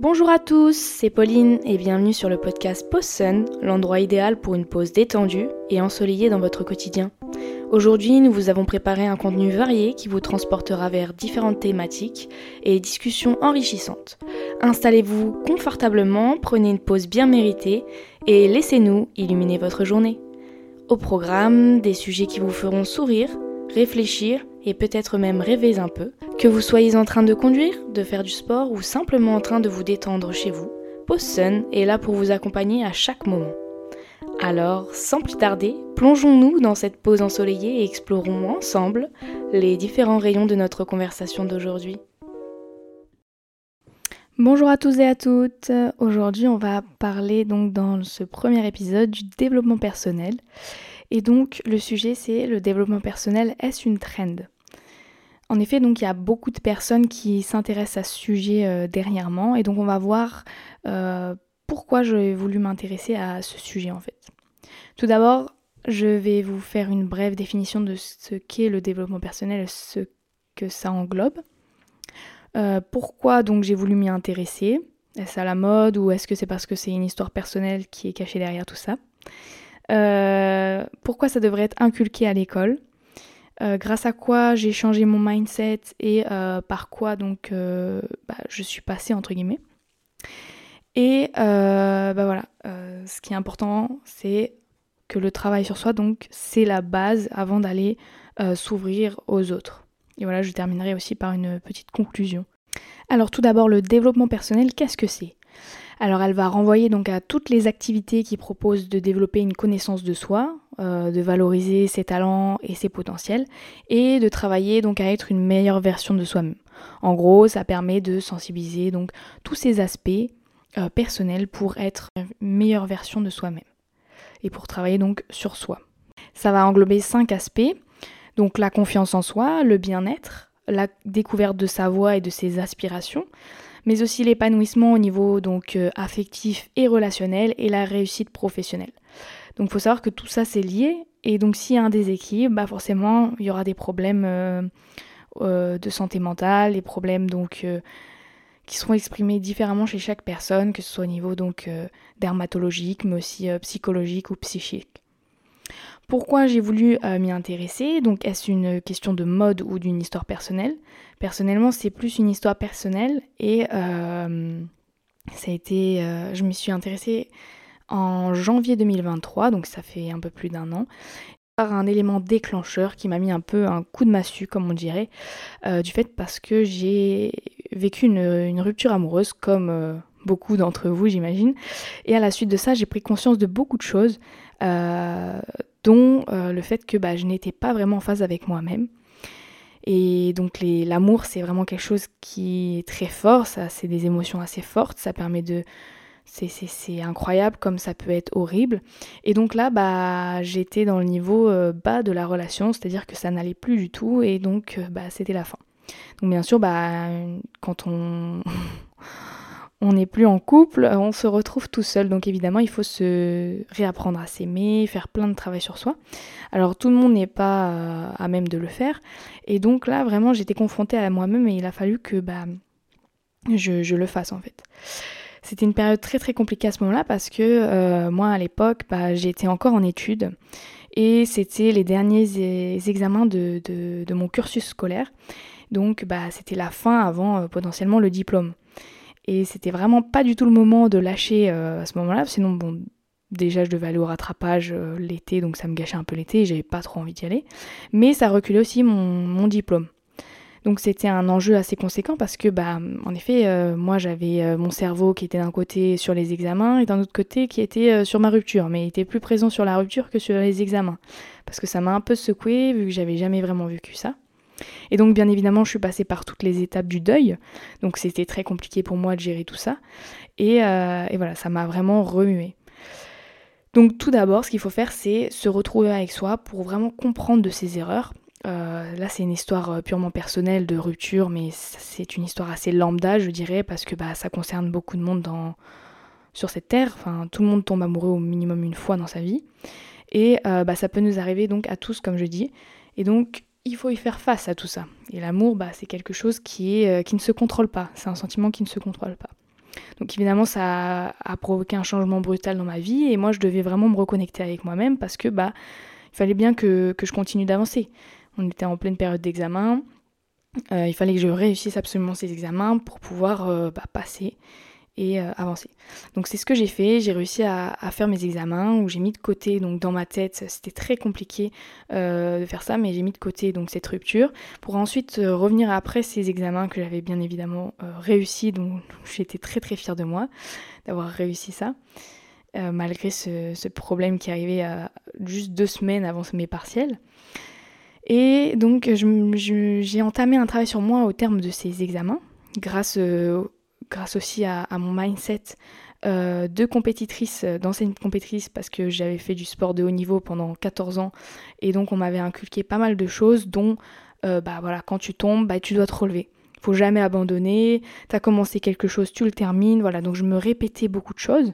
Bonjour à tous, c'est Pauline et bienvenue sur le podcast Pause l'endroit idéal pour une pause détendue et ensoleillée dans votre quotidien. Aujourd'hui, nous vous avons préparé un contenu varié qui vous transportera vers différentes thématiques et discussions enrichissantes. Installez-vous confortablement, prenez une pause bien méritée et laissez-nous illuminer votre journée. Au programme, des sujets qui vous feront sourire, réfléchir et peut-être même rêver un peu. Que vous soyez en train de conduire, de faire du sport ou simplement en train de vous détendre chez vous, Pause Sun est là pour vous accompagner à chaque moment. Alors, sans plus tarder, plongeons-nous dans cette pause ensoleillée et explorons ensemble les différents rayons de notre conversation d'aujourd'hui. Bonjour à tous et à toutes. Aujourd'hui, on va parler donc dans ce premier épisode du développement personnel. Et donc, le sujet c'est le développement personnel, est-ce une trend? En effet, donc il y a beaucoup de personnes qui s'intéressent à ce sujet euh, dernièrement, et donc on va voir euh, pourquoi j'ai voulu m'intéresser à ce sujet en fait. Tout d'abord, je vais vous faire une brève définition de ce qu'est le développement personnel, ce que ça englobe. Euh, pourquoi donc j'ai voulu m'y intéresser? Est-ce à la mode ou est-ce que c'est parce que c'est une histoire personnelle qui est cachée derrière tout ça? Pourquoi ça devrait être inculqué à l'école euh, grâce à quoi j'ai changé mon mindset et euh, par quoi donc euh, bah, je suis passée entre guillemets. Et bah voilà, ce qui est important, c'est que le travail sur soi, donc, c'est la base avant d'aller s'ouvrir aux autres. Et voilà, je terminerai aussi par une petite conclusion. Alors tout d'abord, le développement personnel, qu'est-ce que c'est? Alors elle va renvoyer donc à toutes les activités qui proposent de développer une connaissance de soi, euh, de valoriser ses talents et ses potentiels, et de travailler donc à être une meilleure version de soi-même. En gros, ça permet de sensibiliser donc tous ces aspects euh, personnels pour être une meilleure version de soi-même et pour travailler donc sur soi. Ça va englober cinq aspects, donc la confiance en soi, le bien-être, la découverte de sa voix et de ses aspirations, mais aussi l'épanouissement au niveau donc euh, affectif et relationnel et la réussite professionnelle. Donc il faut savoir que tout ça c'est lié et donc s'il y a un déséquilibre, bah forcément il y aura des problèmes euh, euh, de santé mentale, des problèmes donc qui seront exprimés différemment chez chaque personne, que ce soit au niveau donc dermatologique, mais aussi psychologique ou psychique. Pourquoi j'ai voulu m'y intéresser Donc est-ce une question de mode ou d'une histoire personnelle? Personnellement, c'est plus une histoire personnelle et euh, ça a été, euh, je m'y suis intéressée en janvier 2023, donc ça fait un peu plus d'un an, par un élément déclencheur qui m'a mis un peu un coup de massue, comme on dirait, euh, du fait parce que j'ai vécu une, rupture amoureuse, comme beaucoup d'entre vous, j'imagine. Et à la suite de ça, j'ai pris conscience de beaucoup de choses, dont le fait que bah, je n'étais pas vraiment en phase avec moi-même. Et donc l'amour, c'est vraiment quelque chose qui est très fort, ça, c'est des émotions assez fortes, ça permet de... C'est incroyable comme ça peut être horrible. Et donc là, bah, j'étais dans le niveau euh, bas de la relation, c'est-à-dire que ça n'allait plus du tout et donc euh, bah, c'était la fin. Donc bien sûr, bah, quand on... on n'est plus en couple, on se retrouve tout seul. Donc évidemment, il faut se réapprendre à s'aimer, faire plein de travail sur soi. Alors tout le monde n'est pas euh, à même de le faire. Et donc là, vraiment, j'étais confrontée à moi-même et il a fallu que bah, je, le fasse en fait. C'était une période très très compliquée à ce moment-là parce que euh, moi à l'époque, bah, j'étais encore en études et c'était les derniers examens de, mon cursus scolaire. Donc bah, c'était la fin avant euh, potentiellement le diplôme. Et c'était vraiment pas du tout le moment de lâcher euh, à ce moment-là. Sinon, bon, déjà je devais aller au rattrapage euh, l'été, donc ça me gâchait un peu l'été, j'avais pas trop envie d'y aller. Mais ça reculait aussi mon, diplôme. Donc c'était un enjeu assez conséquent parce que, bah, en effet, euh, moi j'avais mon cerveau qui était d'un côté sur les examens et d'un autre côté qui était sur ma rupture, mais il était plus présent sur la rupture que sur les examens. Parce que ça m'a un peu secoué vu que j'avais jamais vraiment vécu ça. Et donc bien évidemment je suis passée par toutes les étapes du deuil, donc c'était très compliqué pour moi de gérer tout ça. Et, euh, voilà, ça m'a vraiment remué. Donc tout d'abord ce qu'il faut faire c'est se retrouver avec soi pour vraiment comprendre de ses erreurs. Euh, là c'est une histoire euh, purement personnelle de rupture, mais c'est une histoire assez lambda je dirais, parce que bah, ça concerne beaucoup de monde sur cette terre. Enfin, tout le monde tombe amoureux au minimum une fois dans sa vie. Et bah, ça peut nous arriver donc à tous, comme je dis. Et donc, il faut y faire face à tout ça. Et l'amour, bah, c'est quelque chose qui, est, euh, qui ne se contrôle pas. C'est un sentiment qui ne se contrôle pas. Donc évidemment, ça a, provoqué un changement brutal dans ma vie et moi, je devais vraiment me reconnecter avec moi-même parce que bah, il fallait bien que, je continue d'avancer. On était en pleine période d'examen. Euh, il fallait que je réussisse absolument ces examens pour pouvoir euh, bah, passer et euh, avancer. Donc c'est ce que j'ai fait, j'ai réussi à, faire mes examens où j'ai mis de côté, donc dans ma tête, c'était très compliqué euh, de faire ça, mais j'ai mis de côté donc cette rupture pour ensuite euh, revenir après ces examens que j'avais bien évidemment réussi, donc j'étais très très fière de moi d'avoir réussi ça. malgré ce, problème qui arrivait à juste deux semaines avant mes partiels. Et donc j'ai entamé un travail sur moi au terme de ces examens, grâce grâce aussi à, mon mindset euh, de compétitrice, euh, d'ancienne compétitrice, parce que j'avais fait du sport de haut niveau pendant 14 ans, et donc on m'avait inculqué pas mal de choses, dont, euh, bah quand tu tombes, bah, tu dois te relever. Faut jamais abandonner, tu as commencé quelque chose, tu le termines, voilà, donc je me répétais beaucoup de choses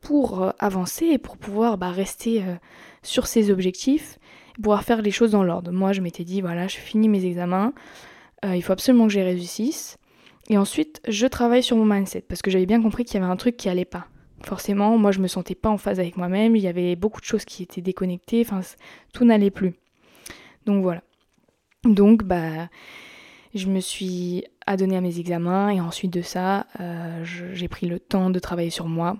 pour avancer et pour pouvoir bah, rester sur ces objectifs, pouvoir faire les choses dans l'ordre. Moi, je m'étais dit, voilà, je finis mes examens, il faut absolument que j'y réussisse, et ensuite, je travaille sur mon mindset parce que j'avais bien compris qu'il y avait un truc qui allait pas. Forcément, moi je me sentais pas en phase avec moi-même, il y avait beaucoup de choses qui étaient déconnectées, enfin tout n'allait plus. Donc voilà. Donc bah je me suis adonnée à mes examens et ensuite de ça, euh, j'ai pris le temps de travailler sur moi,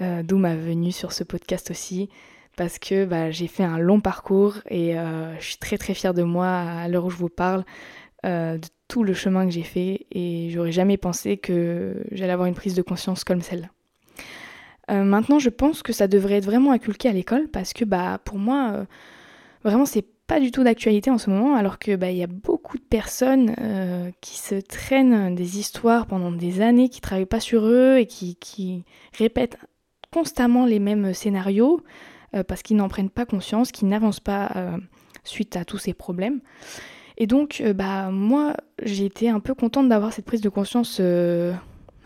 euh, d'où ma venue sur ce podcast aussi, parce que bah, j'ai fait un long parcours et euh, je suis très très fière de moi à l'heure où je vous parle, de tout le chemin que j'ai fait et j'aurais jamais pensé que j'allais avoir une prise de conscience comme celle-là. Euh, maintenant, je pense que ça devrait être vraiment inculqué à l'école parce que bah pour moi, euh, vraiment c'est pas du tout d'actualité en ce moment, alors que bah y a beaucoup de personnes euh, qui se traînent des histoires pendant des années, qui travaillent pas sur eux et qui répètent constamment les mêmes scénarios parce qu'ils n'en prennent pas conscience, qu'ils n'avancent pas suite à tous ces problèmes. Et donc, euh, bah, moi, j'ai été un peu contente d'avoir cette prise de conscience euh,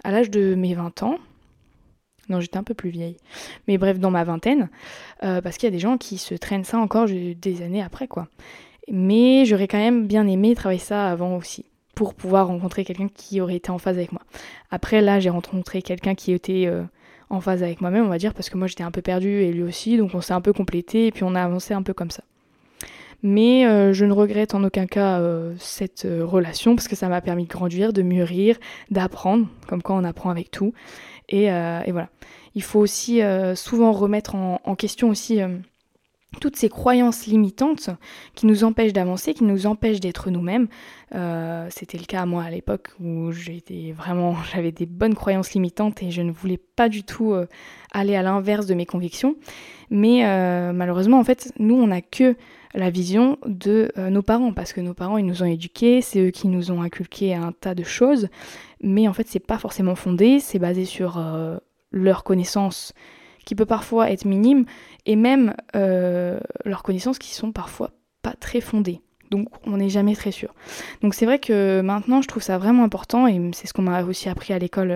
à l'âge de mes 20 ans. Non, j'étais un peu plus vieille. Mais bref, dans ma vingtaine. Euh, parce qu'il y a des gens qui se traînent ça encore des années après, quoi. Mais j'aurais quand même bien aimé travailler ça avant aussi. Pour pouvoir rencontrer quelqu'un qui aurait été en phase avec moi. Après, là, j'ai rencontré quelqu'un qui était en phase avec moi-même, on va dire, parce que moi j'étais un peu perdue et lui aussi. Donc on s'est un peu complété et puis on a avancé un peu comme ça. Mais euh, je ne regrette en aucun cas euh, cette euh, relation parce que ça m'a permis de grandir, de mûrir, d'apprendre, comme quoi on apprend avec tout. Et, voilà. Il faut aussi souvent remettre en, question aussi toutes ces croyances limitantes qui nous empêchent d'avancer, qui nous empêchent d'être nous-mêmes. C'était le cas moi à l'époque où j'étais vraiment, j'avais des bonnes croyances limitantes et je ne voulais pas du tout aller à l'inverse de mes convictions. Mais malheureusement, en fait, nous, on n'a que la vision de euh, nos parents, parce que nos parents, ils nous ont éduqués, c'est eux qui nous ont inculqué un tas de choses, mais en fait, c'est pas forcément fondé, c'est basé sur euh, leur connaissance qui peut parfois être minime, et même euh, leurs connaissances qui sont parfois pas très fondées. Donc on n'est jamais très sûr. Donc c'est vrai que maintenant je trouve ça vraiment important, et c'est ce qu'on m'a aussi appris à l'école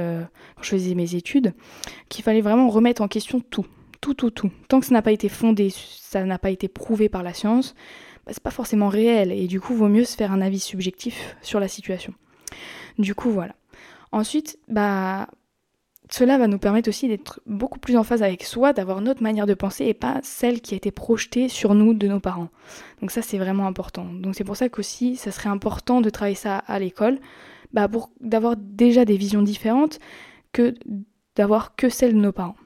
quand je faisais mes études, qu'il fallait vraiment remettre en question tout tout, tout, tout. Tant que ça n'a pas été fondé, ça n'a pas été prouvé par la science, bah, c'est pas forcément réel et du coup, vaut mieux se faire un avis subjectif sur la situation. Du coup, voilà. Ensuite, bah, cela va nous permettre aussi d'être beaucoup plus en phase avec soi, d'avoir notre manière de penser et pas celle qui a été projetée sur nous de nos parents. Donc ça, c'est vraiment important. Donc c'est pour ça qu'aussi, ça serait important de travailler ça à l'école, bah, pour d'avoir déjà des visions différentes que d'avoir que celles de nos parents.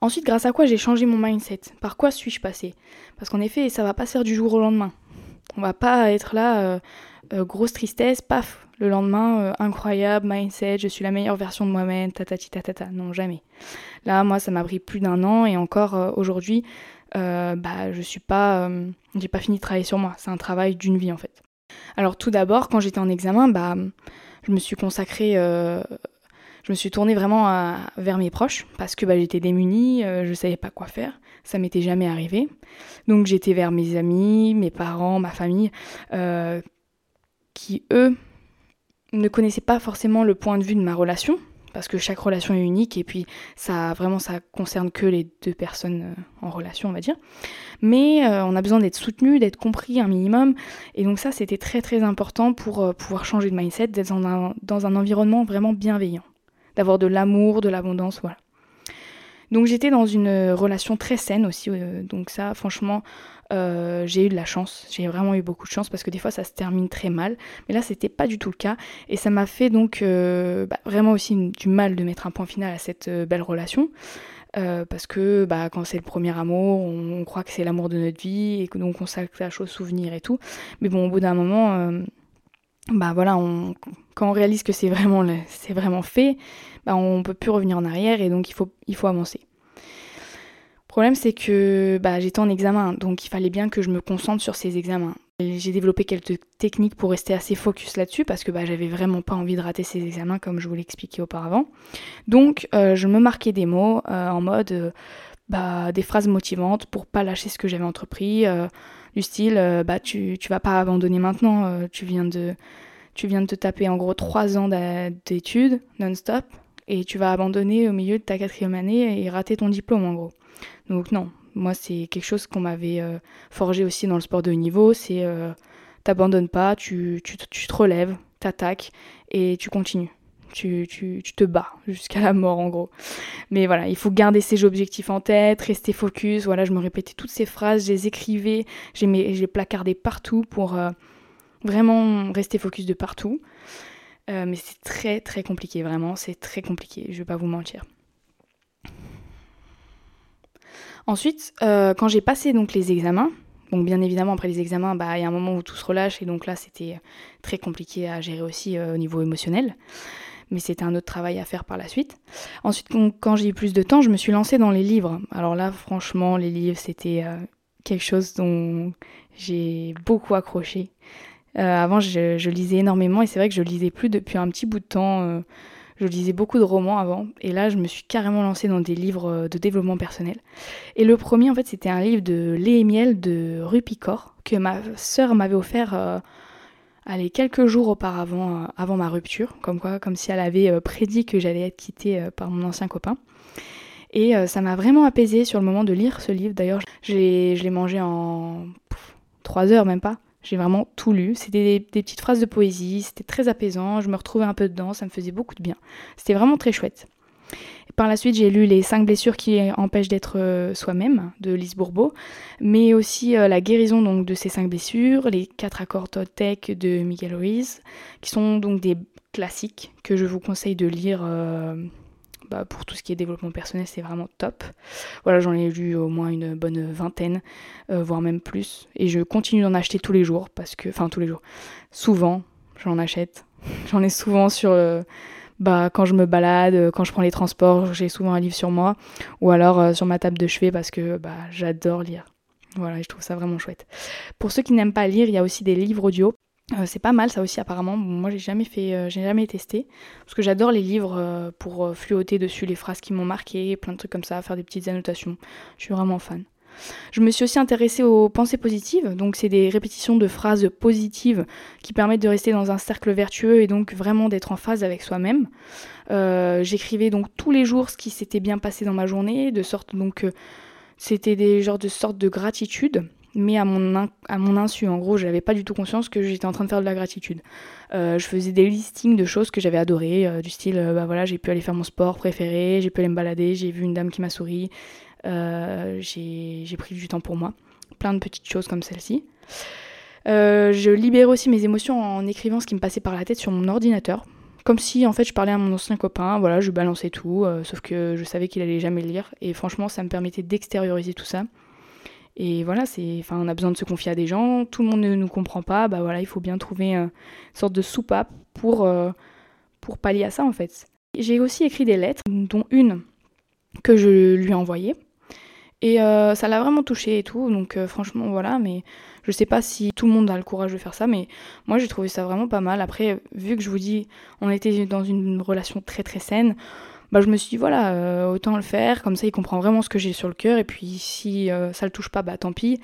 Ensuite, grâce à quoi j'ai changé mon mindset? Par quoi suis-je passée Parce qu'en effet, ça va pas se faire du jour au lendemain. On va pas être là, euh, euh, grosse tristesse, paf, le lendemain, euh, incroyable, mindset, je suis la meilleure version de moi-même, tatati tatata. Non, jamais. Là, moi, ça m'a pris plus d'un an et encore aujourd'hui, bah, je suis pas, j'ai pas fini de travailler sur moi. C'est un travail d'une vie en fait. Alors tout d'abord, quand j'étais en examen, bah, je me suis consacrée je me suis tournée vraiment vers mes proches parce que bah, j'étais démunie, euh, je savais pas quoi faire, ça m'était jamais arrivé. Donc j'étais vers mes amis, mes parents, ma famille, euh, qui eux ne connaissaient pas forcément le point de vue de ma relation parce que chaque relation est unique et puis ça vraiment ça concerne que les deux personnes euh, en relation on va dire. Mais on a besoin d'être soutenu d'être compris un minimum et donc ça c'était très très important pour pouvoir changer de mindset d'être dans un environnement vraiment bienveillant d'avoir de l'amour, de l'abondance, voilà. Donc j'étais dans une relation très saine aussi, euh, donc ça franchement euh, j'ai eu de la chance, j'ai vraiment eu beaucoup de chance parce que des fois ça se termine très mal, mais là c'était pas du tout le cas et ça m'a fait donc euh, bah, vraiment aussi du mal de mettre un point final à cette belle relation. parce que bah, quand c'est le premier amour, on, croit que c'est l'amour de notre vie et que donc on s'attache aux souvenirs et tout. Mais bon, au bout d'un moment, bah voilà, on, quand on réalise que c'est vraiment, c'est vraiment fait, bah on peut plus revenir en arrière et donc il faut, avancer. Le problème c'est que bah, j'étais en examen, donc il fallait bien que je me concentre sur ces examens. J'ai développé quelques techniques pour rester assez focus là-dessus parce que bah, j'avais vraiment pas envie de rater ces examens comme je vous l'ai expliqué auparavant. Donc euh, je me marquais des mots euh, en mode euh, des phrases motivantes pour pas lâcher ce que j'avais entrepris, du style bah tu, tu vas pas abandonner maintenant, tu viens de tu viens de te taper en gros trois ans d'études non-stop et tu vas abandonner au milieu de ta quatrième année et rater ton diplôme en gros. Donc non, moi c'est quelque chose qu'on m'avait euh, forgé aussi dans le sport de haut niveau, c'est euh, t'abandonnes pas, tu, tu, tu, te relèves, t'attaques et tu continues. Tu, tu, te bats jusqu'à la mort en gros. Mais voilà, il faut garder ses objectifs en tête, rester focus. Voilà, je me répétais toutes ces phrases, je les écrivais, j'ai les placardé partout pour euh, vraiment rester focus de partout. mais c'est très très compliqué, vraiment, c'est très compliqué, je vais pas vous mentir. Ensuite, euh, quand j'ai passé donc les examens, donc bien évidemment après les examens, bah il y a un moment où tout se relâche et donc là c'était très compliqué à gérer aussi euh, au niveau émotionnel. Mais c'était un autre travail à faire par la suite. Ensuite, quand j'ai eu plus de temps, je me suis lancée dans les livres. Alors là, franchement, les livres, c'était euh, quelque chose dont j'ai beaucoup accroché. Avant, je, lisais énormément et c'est vrai que je lisais plus depuis un petit bout de temps. Je lisais beaucoup de romans avant, et là je me suis carrément lancée dans des livres euh, de développement personnel. Et le premier en fait c'était un livre de Lé et Miel de Rupicor, que ma sœur m'avait offert euh, allez, quelques jours auparavant, euh, avant ma rupture, comme quoi, comme si elle avait prédit que j'allais être quittée par mon ancien copain. Et ça m'a vraiment apaisée sur le moment de lire ce livre. D'ailleurs, je l'ai mangé en trois heures, même pas. J'ai vraiment tout lu. C'était des, petites phrases de poésie, c'était très apaisant, je me retrouvais un peu dedans, ça me faisait beaucoup de bien. C'était vraiment très chouette. par la suite, j'ai lu Les 5 blessures qui empêchent d'être euh, soi-même de Lise Bourbeau, mais aussi euh, La guérison donc, de ces 5 blessures, Les 4 accords Toltec de Miguel Ruiz, qui sont donc des classiques que je vous conseille de lire euh, bah, pour tout ce qui est développement personnel, c'est vraiment top. Voilà, j'en ai lu au moins une bonne vingtaine, euh, voire même plus. Et je continue d'en acheter tous les jours, parce que, enfin tous les jours, souvent, j'en achète. J'en ai souvent sur, euh, bah, quand je me balade, euh, quand je prends les transports, j'ai souvent un livre sur moi, ou alors sur ma table de chevet, parce que bah, j'adore lire. Voilà, je trouve ça vraiment chouette. Pour ceux qui n'aiment pas lire, il y a aussi des livres audio. Euh, c'est pas mal ça aussi apparemment. moi j'ai jamais fait, euh, j'ai jamais testé parce que j'adore les livres euh, pour fluoter dessus les phrases qui m'ont marqué, plein de trucs comme ça, faire des petites annotations. Je suis vraiment fan. Je me suis aussi intéressée aux pensées positives, donc c'est des répétitions de phrases positives qui permettent de rester dans un cercle vertueux et donc vraiment d'être en phase avec soi-même. J'écrivais donc tous les jours ce qui s'était bien passé dans ma journée, de sorte donc c'était des genres de sortes de gratitude mais à mon, à mon insu. En gros, je n'avais pas du tout conscience que j'étais en train de faire de la gratitude. Euh, je faisais des listings de choses que j'avais adorées, euh, du style, euh, bah voilà, j'ai pu aller faire mon sport préféré, j'ai pu aller me balader, j'ai vu une dame qui m'a souri, j'ai pris du temps pour moi. Plein de petites choses comme celle-ci. je libérais aussi mes émotions en écrivant ce qui me passait par la tête sur mon ordinateur. Comme si en fait je parlais à mon ancien copain, voilà, je balançais tout, sauf que je savais qu'il allait jamais lire. Et franchement, ça me permettait d'extérioriser tout ça. Et voilà, c'est, enfin, on a besoin de se confier à des gens, tout le monde ne nous comprend pas, bah voilà, il faut bien trouver une sorte de soupape pour, euh, pour pallier à ça en fait. J'ai aussi écrit des lettres, dont une que je lui ai envoyée. Et euh, ça l'a vraiment touché et tout, donc euh, franchement voilà, mais je sais pas si tout le monde a le courage de faire ça, mais moi j'ai trouvé ça vraiment pas mal. Après, vu que je vous dis, on était dans une relation très très saine, bah, je me suis dit, voilà, euh, autant le faire, comme ça il comprend vraiment ce que j'ai sur le cœur, et puis si euh, ça le touche pas, bah tant pis.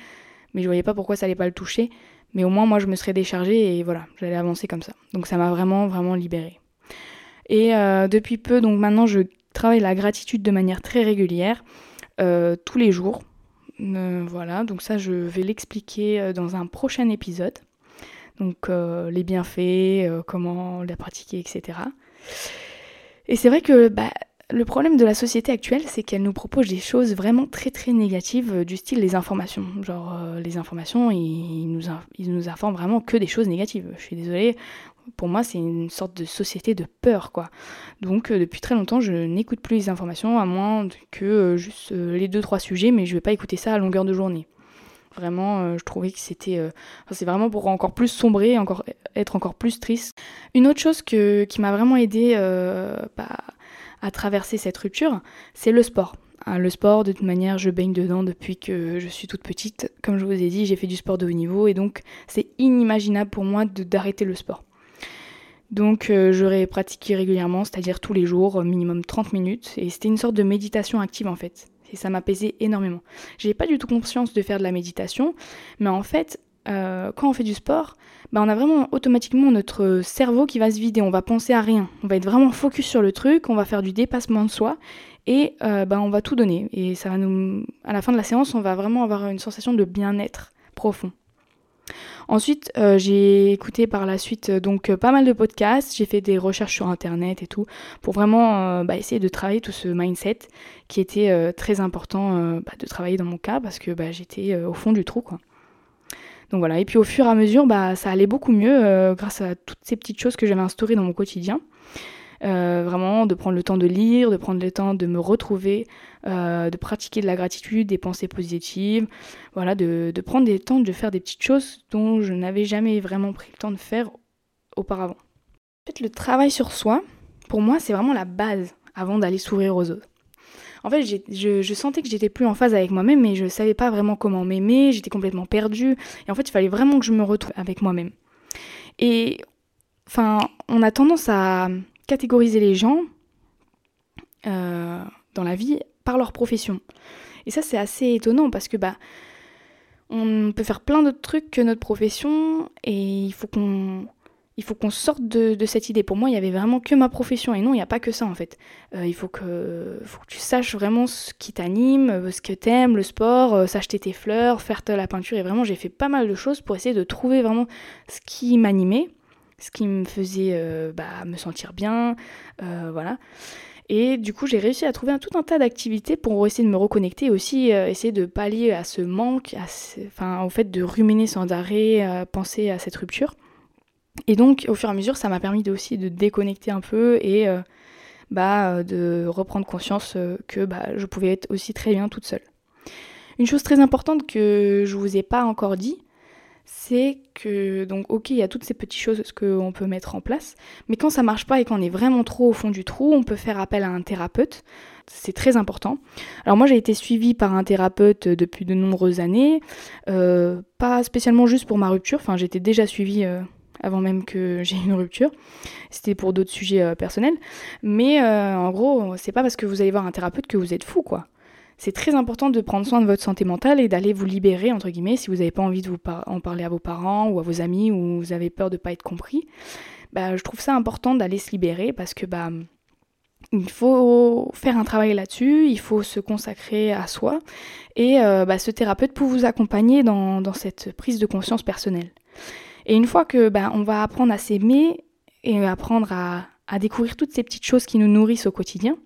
Mais je voyais pas pourquoi ça allait pas le toucher. Mais au moins, moi, je me serais déchargée et voilà, j'allais avancer comme ça. Donc ça m'a vraiment, vraiment libérée. Et euh, depuis peu, donc maintenant, je travaille la gratitude de manière très régulière, tous les jours. voilà, donc ça, je vais l'expliquer dans un prochain épisode. Donc les bienfaits, comment la pratiquer, etc. Et c'est vrai que bah, le problème de la société actuelle, c'est qu'elle nous propose des choses vraiment très très négatives, euh, du style les informations. Genre, euh, les informations, ils nous, ils nous informent vraiment que des choses négatives. Je suis désolée, pour moi, c'est une sorte de société de peur, quoi. Donc, euh, depuis très longtemps, je n'écoute plus les informations, à moins que juste les deux trois sujets, mais je vais pas écouter ça à longueur de journée. Vraiment, je trouvais que c'était. c'est vraiment pour encore plus sombrer, encore, être encore plus triste. Une autre chose que, qui m'a vraiment aidé bah, à traverser cette rupture, c'est le sport. Hein, le sport, de toute manière, je baigne dedans depuis que je suis toute petite. Comme je vous ai dit, j'ai fait du sport de haut niveau et donc c'est inimaginable pour moi d'arrêter le sport. Donc euh, j'aurais pratiqué régulièrement, c'est-à-dire tous les jours, minimum 30 minutes, et c'était une sorte de méditation active en fait. Et ça m'apaisait énormément. J'ai pas du tout conscience de faire de la méditation, mais en fait, euh, quand on fait du sport, bah, on a vraiment automatiquement notre cerveau qui va se vider, on va penser à rien, on va être vraiment focus sur le truc, on va faire du dépassement de soi et euh, bah, on va tout donner. Et ça va nous, à la fin de la séance, on va vraiment avoir une sensation de bien-être profond. Ensuite, euh, j'ai écouté par la suite donc pas mal de podcasts, j'ai fait des recherches sur internet et tout pour vraiment bah, essayer de travailler tout ce mindset qui était très important de travailler dans mon cas parce que j'étais au fond du trou quoi. Donc voilà, et puis au fur et à mesure, bah, ça allait beaucoup mieux euh, grâce à toutes ces petites choses que j'avais instaurées dans mon quotidien. Euh, vraiment, de prendre le temps de lire, de prendre le temps de me retrouver, euh, de pratiquer de la gratitude, des pensées positives, voilà, de, prendre des temps de faire des petites choses dont je n'avais jamais vraiment pris le temps de faire auparavant. En fait, le travail sur soi, pour moi, c'est vraiment la base avant d'aller s'ouvrir aux autres. En fait, je, sentais que j'étais plus en phase avec moi-même, mais je savais pas vraiment comment m'aimer, j'étais complètement perdue. Et en fait, il fallait vraiment que je me retrouve avec moi-même. Et enfin, on a tendance à catégoriser les gens euh, dans la vie par leur profession. Et ça, c'est assez étonnant parce que bah, on peut faire plein d'autres trucs que notre profession et il faut qu'on il faut qu'on sorte de, cette idée. Pour moi, il y avait vraiment que ma profession et non, il n'y a pas que ça en fait. Euh, il faut que, faut que tu saches vraiment ce qui t'anime, euh, ce que t'aimes, le sport, euh, s'acheter tes fleurs, faire de la peinture. Et vraiment, j'ai fait pas mal de choses pour essayer de trouver vraiment ce qui m'animait, ce qui me faisait bah, me sentir bien, voilà. Et du coup, j'ai réussi à trouver un, tout un tas d'activités pour essayer de me reconnecter et aussi essayer de pallier à ce manque, enfin, au fait de ruminer sans arrêt, penser à cette rupture. Et donc, au fur et à mesure, ça m'a permis aussi de déconnecter un peu et euh, bah, de reprendre conscience euh, que bah, je pouvais être aussi très bien toute seule. Une chose très importante que je vous ai pas encore dit, c'est que, donc, ok, il y a toutes ces petites choses qu'on peut mettre en place, mais quand ça marche pas et qu'on est vraiment trop au fond du trou, on peut faire appel à un thérapeute. C'est très important. Alors moi j'ai été suivie par un thérapeute depuis de nombreuses années, euh, pas spécialement juste pour ma rupture, enfin j'étais déjà suivie avant même que j'ai une rupture. C'était pour d'autres sujets euh, personnels. Mais euh, en gros, c'est pas parce que vous allez voir un thérapeute que vous êtes fou, quoi. C'est très important de prendre soin de votre santé mentale et d'aller vous libérer, entre guillemets, si vous n'avez pas envie de vous en parler à vos parents ou à vos amis ou vous avez peur de ne pas être compris. Bah, je trouve ça important d'aller se libérer parce que bah, il faut faire un travail là-dessus, il faut se consacrer à soi et euh, bah, ce thérapeute peut vous accompagner dans, cette prise de conscience personnelle. Et une fois que ben, on va apprendre à s'aimer et apprendre à, découvrir toutes ces petites choses qui nous nourrissent au quotidien,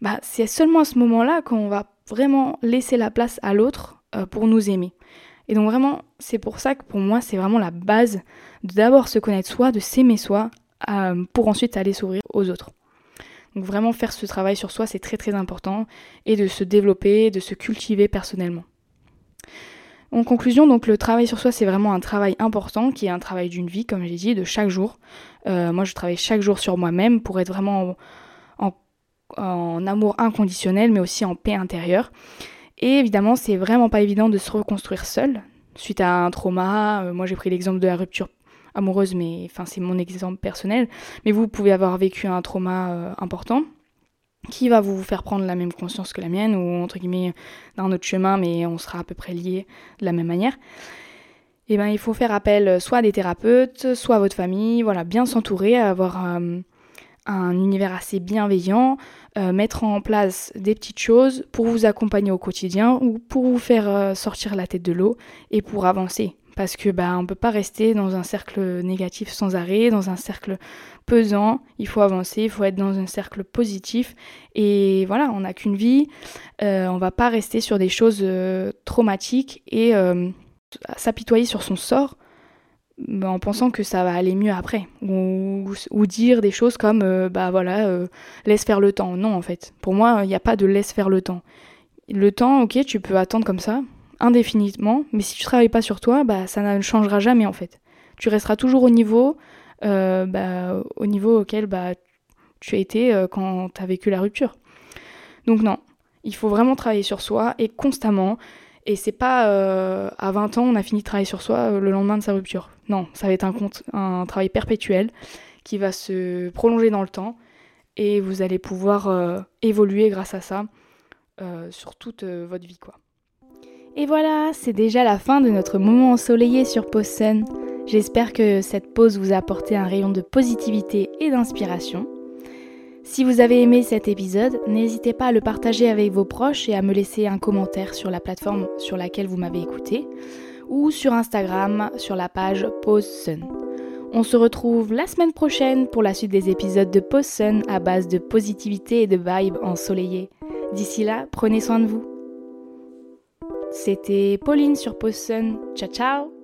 ben, c'est seulement à ce moment-là qu'on va vraiment laisser la place à l'autre euh, pour nous aimer. Et donc vraiment, c'est pour ça que pour moi, c'est vraiment la base de d'abord se connaître soi, de s'aimer soi, euh, pour ensuite aller s'ouvrir aux autres. Donc vraiment faire ce travail sur soi, c'est très très important, et de se développer, de se cultiver personnellement. En conclusion, donc le travail sur soi, c'est vraiment un travail important, qui est un travail d'une vie, comme j'ai dit, de chaque jour. Euh, moi, je travaille chaque jour sur moi-même pour être vraiment en, amour inconditionnel, mais aussi en paix intérieure. Et évidemment, c'est vraiment pas évident de se reconstruire seul suite à un trauma. Euh, moi, j'ai pris l'exemple de la rupture amoureuse, mais enfin, c'est mon exemple personnel. Mais vous pouvez avoir vécu un trauma euh, important qui va vous faire prendre la même conscience que la mienne, ou entre guillemets d'un autre chemin, mais on sera à peu près liés de la même manière. Et eh ben, il faut faire appel soit à des thérapeutes, soit à votre famille, voilà, bien s'entourer, avoir euh, un univers assez bienveillant, euh, mettre en place des petites choses pour vous accompagner au quotidien ou pour vous faire euh, sortir la tête de l'eau et pour avancer. parce que bah on peut pas rester dans un cercle négatif sans arrêt, dans un cercle pesant. Il faut avancer, il faut être dans un cercle positif. Et voilà, on n'a qu'une vie. Euh, on va pas rester sur des choses euh, traumatiques et s'apitoyer sur son sort en pensant que ça va aller mieux après. Ou, dire des choses comme bah voilà, laisse faire le temps. Non, en fait. Pour moi, il n'y a pas de laisse faire le temps. Le temps, ok, tu peux attendre comme ça, indéfiniment, mais si tu travailles pas sur toi, bah, ça ne changera jamais en fait. Tu resteras toujours au niveau, euh, bah, au niveau auquel bah, tu as été euh, quand tu as vécu la rupture. Donc non, il faut vraiment travailler sur soi et constamment. Et c'est pas euh, à 20 ans on a fini de travailler sur soi le lendemain de sa rupture. Non, ça va être un, compte, un travail perpétuel qui va se prolonger dans le temps et vous allez pouvoir évoluer grâce à ça sur toute votre vie quoi. Et voilà, c'est déjà la fin de notre moment ensoleillé sur Sun. J'espère que cette pause vous a apporté un rayon de positivité et d'inspiration. Si vous avez aimé cet épisode, n'hésitez pas à le partager avec vos proches et à me laisser un commentaire sur la plateforme sur laquelle vous m'avez écouté ou sur Instagram sur la page Pause Sun. On se retrouve la semaine prochaine pour la suite des épisodes de Pause Sun à base de positivité et de vibes ensoleillées. D'ici là, prenez soin de vous. C'était Pauline sur Post Ciao ciao